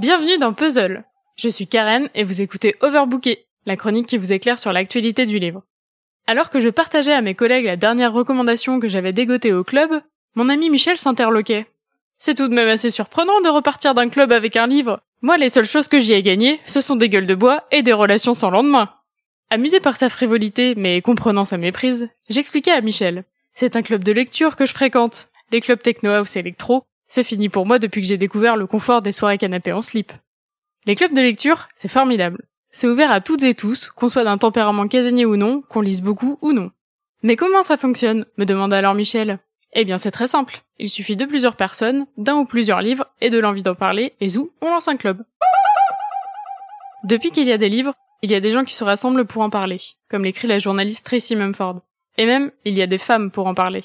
Bienvenue dans Puzzle. Je suis Karen et vous écoutez Overbooké, la chronique qui vous éclaire sur l'actualité du livre. Alors que je partageais à mes collègues la dernière recommandation que j'avais dégotée au club, mon ami Michel s'interloquait. C'est tout de même assez surprenant de repartir d'un club avec un livre. Moi, les seules choses que j'y ai gagnées, ce sont des gueules de bois et des relations sans lendemain. Amusé par sa frivolité, mais comprenant sa méprise, j'expliquais à Michel. C'est un club de lecture que je fréquente. Les clubs techno house électro, c'est fini pour moi depuis que j'ai découvert le confort des soirées canapé en slip. Les clubs de lecture, c'est formidable. C'est ouvert à toutes et tous, qu'on soit d'un tempérament casanier ou non, qu'on lise beaucoup ou non. Mais comment ça fonctionne? me demanda alors Michel. Eh bien c'est très simple. Il suffit de plusieurs personnes, d'un ou plusieurs livres, et de l'envie d'en parler, et zou, on lance un club. Depuis qu'il y a des livres, il y a des gens qui se rassemblent pour en parler, comme l'écrit la journaliste Tracy Mumford. Et même, il y a des femmes pour en parler.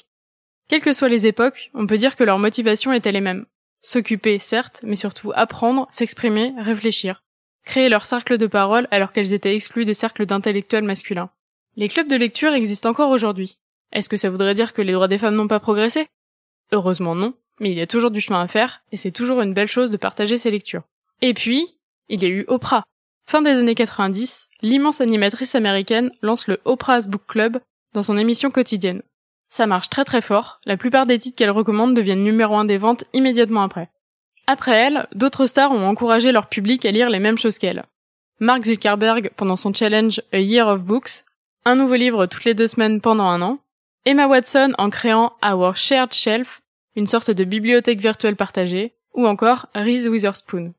Quelles que soient les époques, on peut dire que leur motivation était les mêmes. S'occuper, certes, mais surtout apprendre, s'exprimer, réfléchir. Créer leur cercle de parole alors qu'elles étaient exclues des cercles d'intellectuels masculins. Les clubs de lecture existent encore aujourd'hui. Est-ce que ça voudrait dire que les droits des femmes n'ont pas progressé? Heureusement non, mais il y a toujours du chemin à faire, et c'est toujours une belle chose de partager ses lectures. Et puis, il y a eu Oprah. Fin des années 90, l'immense animatrice américaine lance le Oprah's Book Club dans son émission quotidienne. Ça marche très très fort, la plupart des titres qu'elle recommande deviennent numéro un des ventes immédiatement après. Après elle, d'autres stars ont encouragé leur public à lire les mêmes choses qu'elle. Mark Zuckerberg pendant son challenge A Year of Books, un nouveau livre toutes les deux semaines pendant un an, Emma Watson en créant Our Shared Shelf, une sorte de bibliothèque virtuelle partagée, ou encore Reese Witherspoon.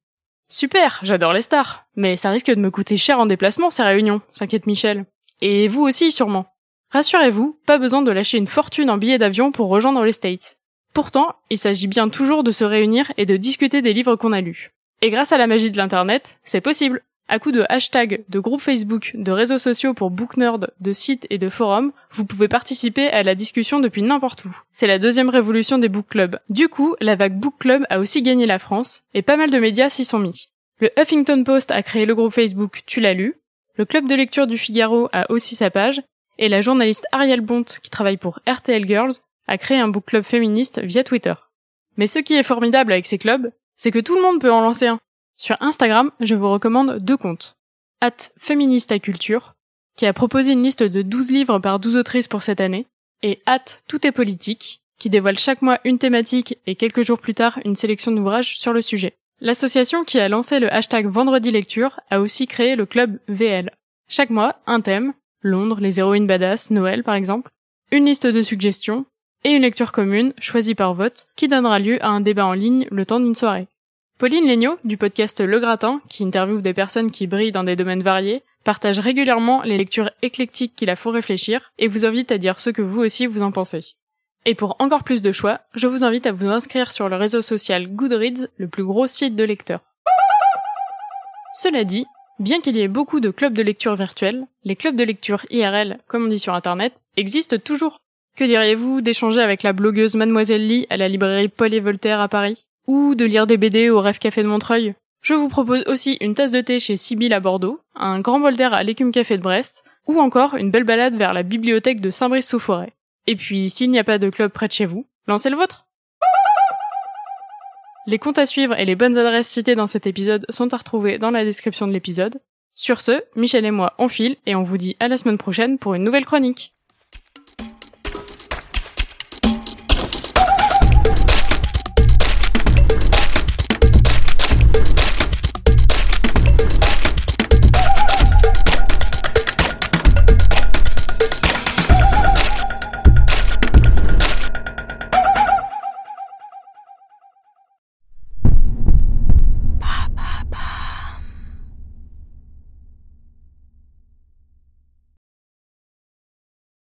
Super, j'adore les stars, mais ça risque de me coûter cher en déplacement ces réunions, s'inquiète Michel. Et vous aussi sûrement. Rassurez-vous, pas besoin de lâcher une fortune en billets d'avion pour rejoindre les States. Pourtant, il s'agit bien toujours de se réunir et de discuter des livres qu'on a lus. Et grâce à la magie de l'internet, c'est possible. À coup de hashtags, de groupes Facebook, de réseaux sociaux pour booknerd, de sites et de forums, vous pouvez participer à la discussion depuis n'importe où. C'est la deuxième révolution des book clubs. Du coup, la vague book club a aussi gagné la France, et pas mal de médias s'y sont mis. Le Huffington Post a créé le groupe Facebook Tu l'as lu, le club de lecture du Figaro a aussi sa page, et la journaliste Ariel Bont, qui travaille pour RTL Girls, a créé un book club féministe via Twitter. Mais ce qui est formidable avec ces clubs, c'est que tout le monde peut en lancer un. Sur Instagram, je vous recommande deux comptes. At Culture, qui a proposé une liste de 12 livres par 12 autrices pour cette année, et at Tout est politique, qui dévoile chaque mois une thématique et quelques jours plus tard une sélection d'ouvrages sur le sujet. L'association qui a lancé le hashtag Vendredi Lecture a aussi créé le club VL. Chaque mois, un thème, Londres, les héroïnes badass, Noël par exemple, une liste de suggestions, et une lecture commune, choisie par vote, qui donnera lieu à un débat en ligne le temps d'une soirée. Pauline Legnaud, du podcast Le Gratin, qui interviewe des personnes qui brillent dans des domaines variés, partage régulièrement les lectures éclectiques qui la font réfléchir et vous invite à dire ce que vous aussi vous en pensez. Et pour encore plus de choix, je vous invite à vous inscrire sur le réseau social Goodreads, le plus gros site de lecteurs. Cela dit, bien qu'il y ait beaucoup de clubs de lecture virtuels, les clubs de lecture IRL, comme on dit sur internet, existent toujours. Que diriez-vous d'échanger avec la blogueuse Mademoiselle Lee à la librairie Paul et Voltaire à Paris? Ou de lire des BD au Rêve Café de Montreuil? Je vous propose aussi une tasse de thé chez Sibyl à Bordeaux, un grand bol d'air à l'écume café de Brest, ou encore une belle balade vers la bibliothèque de Saint-Brice-sous-Forêt. Et puis, s'il n'y a pas de club près de chez vous, lancez le vôtre Les comptes à suivre et les bonnes adresses citées dans cet épisode sont à retrouver dans la description de l'épisode. Sur ce, Michel et moi on file et on vous dit à la semaine prochaine pour une nouvelle chronique.